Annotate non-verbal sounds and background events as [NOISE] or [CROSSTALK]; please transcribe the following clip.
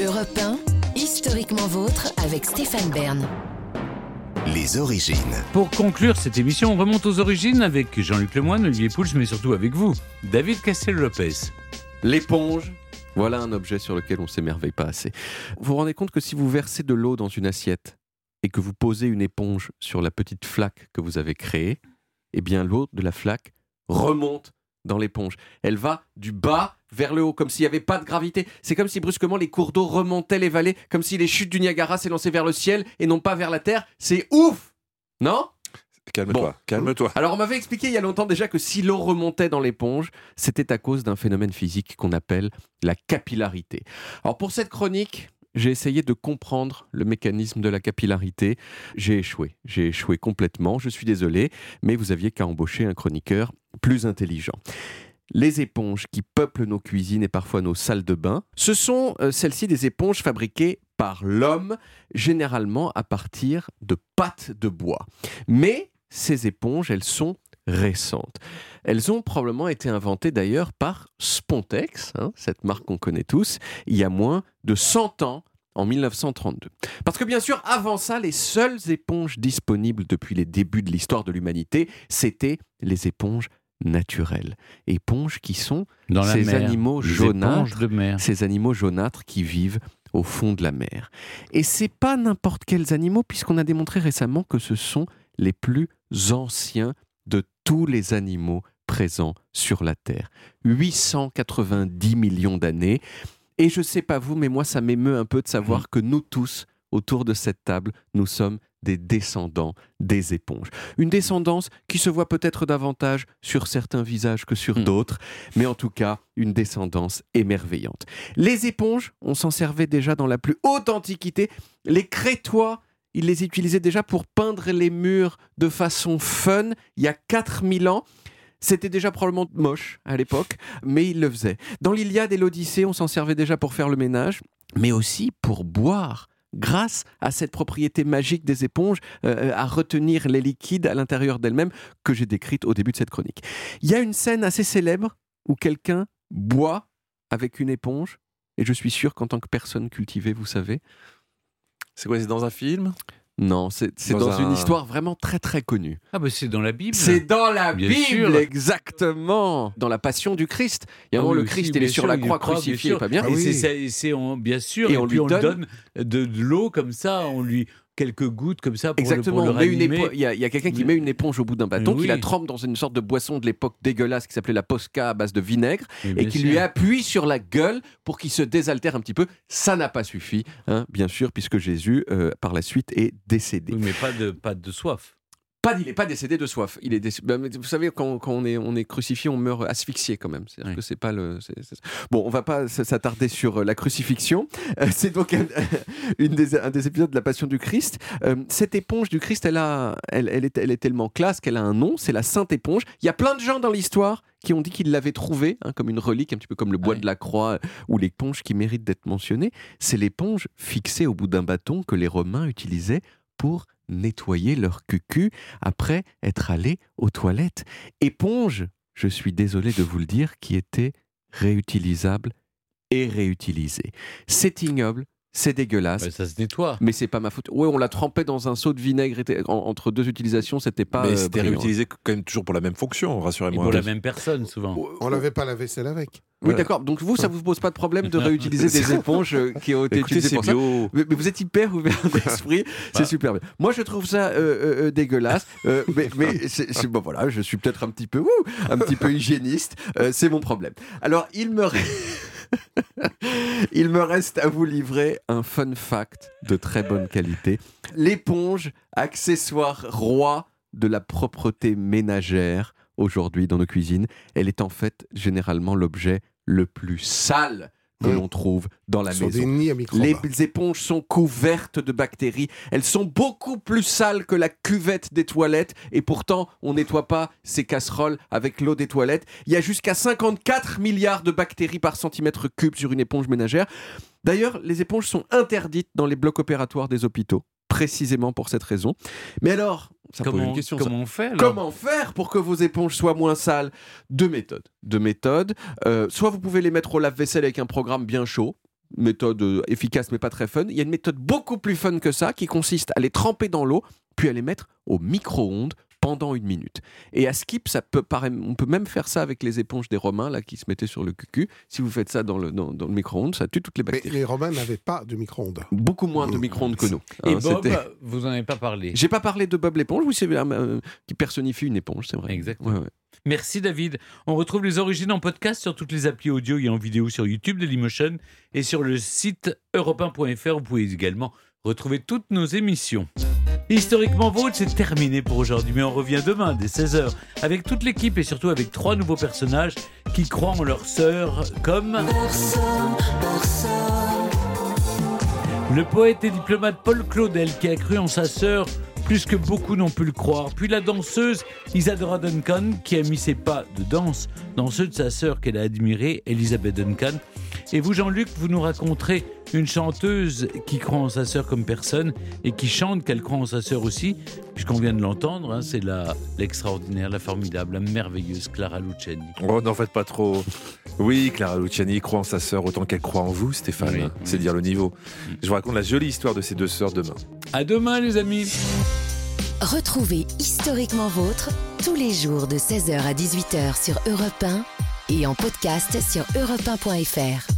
Europe 1, historiquement vôtre avec Stéphane Bern. Les origines. Pour conclure cette émission, on remonte aux origines avec Jean-Luc Lemoyne, Olivier Pouls, mais surtout avec vous, David Castel-Lopez. L'éponge, voilà un objet sur lequel on s'émerveille pas assez. Vous vous rendez compte que si vous versez de l'eau dans une assiette et que vous posez une éponge sur la petite flaque que vous avez créée, eh bien l'eau de la flaque remonte dans l'éponge. Elle va du bas vers le haut, comme s'il n'y avait pas de gravité. C'est comme si brusquement les cours d'eau remontaient les vallées, comme si les chutes du Niagara s'élançaient vers le ciel et non pas vers la terre. C'est ouf Non? Calme-toi, Bon. calme-toi. Alors on m'avait expliqué il y a longtemps déjà que si l'eau remontait dans l'éponge, c'était à cause d'un phénomène physique qu'on appelle la capillarité. Alors pour cette chronique, j'ai essayé de comprendre le mécanisme de la capillarité. J'ai échoué, j'ai échoué complètement, je suis désolé, mais vous aviez qu'à embaucher un chroniqueur plus intelligent. Les éponges qui peuplent nos cuisines et parfois nos salles de bain, ce sont euh, celles-ci des éponges fabriquées par l'homme, généralement à partir de pâtes de bois. Mais ces éponges, elles sont récentes. Elles ont probablement été inventées d'ailleurs par Spontex, hein, cette marque qu'on connaît tous, il y a moins de 100 ans, en 1932. Parce que bien sûr, avant ça, les seules éponges disponibles depuis les débuts de l'histoire de l'humanité, c'était les éponges naturelles. Éponges qui sont Dans ces mer. animaux jaunâtres ces animaux jaunâtres qui vivent au fond de la mer. Et c'est pas n'importe quels animaux, puisqu'on a démontré récemment que ce sont les plus anciens de tous les animaux présents sur la Terre. 890 millions d'années. Et je sais pas vous, mais moi ça m'émeut un peu de savoir que nous tous, autour de cette table, nous sommes des descendants des éponges. Une descendance qui se voit peut-être davantage sur certains visages que sur Mm. d'autres, mais en tout cas une descendance émerveillante. Les éponges, on s'en servait déjà dans la plus haute antiquité. Les Crétois, ils les utilisaient déjà pour peindre les murs de façon fun il y a 4000 ans. C'était déjà probablement moche à l'époque, mais ils le faisaient. Dans l'Iliade et l'Odyssée, on s'en servait déjà pour faire le ménage, mais aussi pour boire. Grâce à cette propriété magique des éponges, euh, à retenir les liquides à l'intérieur d'elles-mêmes, que j'ai décrite au début de cette chronique. Il y a une scène assez célèbre où quelqu'un boit avec une éponge, et je suis sûr qu'en tant que personne cultivée, vous savez. C'est quoi, c'est dans un film? Non, c'est c'est Dans dans, une un- histoire vraiment très très connue. Ah bah c'est dans la Bible. C'est dans la Bien Bible, sûr. exactement. Dans la Passion du Christ. Il y a un Ah moment, oui, le Christ, il est sur sûr, la croix croit, bien crucifié, sûr. pas bien? Et c'est- c'est, c'est en- bien sûr, Et et, on puis lui on donne- lui donne de, de l'eau comme ça, on lui quelques gouttes comme ça pour Exactement. le, pour met Il y a, quelqu'un qui met une éponge au bout d'un bâton, qui la trempe dans une sorte de boisson de l'époque dégueulasse qui s'appelait la posca à base de vinaigre, et qui sûr. lui appuie sur la gueule pour qu'il se désaltère un petit peu. Ça n'a pas suffi, hein, bien sûr, puisque Jésus, euh, par la suite, est décédé. Oui, mais pas de pas de soif. Pas, il n'est pas décédé de soif. Il est déc- ben, mais vous savez, quand, quand on, est, on est crucifié, on meurt asphyxié quand même. C'est-à-dire Oui. que c'est pas le. Bon, on va pas s'attarder sur euh, la crucifixion. Euh, c'est donc un, [LAUGHS] une des, un des épisodes de la Passion du Christ. Euh, cette éponge du Christ, elle, a, elle, elle est, elle est tellement classe qu'elle a un nom. C'est la Sainte Éponge. Il y a plein de gens dans l'histoire qui ont dit qu'ils l'avaient trouvée hein, comme une relique, un petit peu comme le bois Ouais. de la croix ou l'éponge qui mérite d'être mentionnée. C'est l'éponge fixée au bout d'un bâton que les Romains utilisaient pour nettoyer leur cucu après être allés aux toilettes. Éponge, je suis désolé de vous le dire, qui était réutilisable et réutilisée. C'est ignoble, c'est dégueulasse. Bah, ça se nettoie. Mais c'est pas ma faute. Ouais, on l'a trempé dans un seau de vinaigre en- entre deux utilisations, c'était pas. Mais euh, c'était réutilisé quand même toujours pour la même fonction, rassurez-moi. pour la même personne souvent. On lavait pas la vaisselle avec. Oui, Voilà. d'accord. Donc vous, ça vous pose pas de problème de [LAUGHS] réutiliser des éponges euh, qui ont été Écoutez, utilisées c'est pour ça bio. Mais, mais vous êtes hyper ouvert [LAUGHS] d'esprit, c'est Bah. super bien. Moi, je trouve ça euh, dégueulasse, euh, mais, mais [LAUGHS] bon, voilà, je suis peut-être un petit peu, ouh, un petit peu hygiéniste, euh, c'est mon problème. Alors, il me, il me reste à vous livrer un fun fact de très bonne qualité. L'éponge, accessoire roi de la propreté ménagère aujourd'hui dans nos cuisines, elle est en fait généralement l'objet le plus sale que Mmh. l'on trouve dans la maison. des nids à microbes. Les éponges sont couvertes de bactéries. Elles sont beaucoup plus sales que la cuvette des toilettes. Et pourtant, on nettoie pas ces casseroles avec l'eau des toilettes. Il y a jusqu'à 54 milliards de bactéries par centimètre cube sur une éponge ménagère. D'ailleurs, les éponges sont interdites dans les blocs opératoires des hôpitaux, précisément pour cette raison. Mais alors, ça pose Comment, une question. ça. comment on fait alors Comment faire pour que vos éponges soient moins sales Deux méthodes. Deux méthodes. Euh, soit vous pouvez les mettre au lave-vaisselle avec un programme bien chaud. méthode euh, efficace mais pas très fun. Il y a une méthode beaucoup plus fun que ça qui consiste à les tremper dans l'eau puis à les mettre au micro-ondes pendant une minute. Et à skip, ça peut paraître- on peut même faire ça avec les éponges des Romains là qui se mettaient sur le cucu. Si vous faites ça dans le, dans, dans le micro-ondes, ça tue toutes les Mais bactéries. les Romains n'avaient pas de micro-ondes. Beaucoup moins de micro-ondes que nous. Et Hein, Bob, c'était- vous n'en avez pas parlé. J'ai pas parlé de Bob l'éponge, oui, c'est euh, qui personnifie une éponge, c'est vrai. Exactement. Ouais, ouais. Merci David. On retrouve les origines en podcast sur toutes les applis audio et en vidéo sur YouTube Dailymotion et sur le site europe1.fr. Vous pouvez également retrouver toutes nos émissions. Historiquement Vôtre, c'est terminé pour aujourd'hui, mais on revient demain dès 16h avec toute l'équipe et surtout avec trois nouveaux personnages qui croient en leur sœur comme... Le poète et diplomate Paul Claudel qui a cru en sa sœur plus que beaucoup n'ont pu le croire. Puis la danseuse Isadora Duncan qui a mis ses pas de danse dans ceux de sa sœur qu'elle a admirée, Elizabeth Duncan. Et vous, Jean-Luc, vous nous raconterez une chanteuse qui croit en sa sœur comme personne et qui chante qu'elle croit en sa sœur aussi, puisqu'on vient de l'entendre, hein, c'est la- l'extraordinaire, la formidable, la merveilleuse Clara Luciani. Oh, n'en faites pas trop. Oui, Clara Luciani croit en sa sœur autant qu'elle croit en vous, Stéphane. Oui, C'est oui. dire le niveau. Je vous raconte la jolie histoire de ces deux sœurs demain. À demain, les amis Retrouvez Historiquement Vôtre tous les jours de 16h à 18h sur Europe 1 et en podcast sur europe1.fr.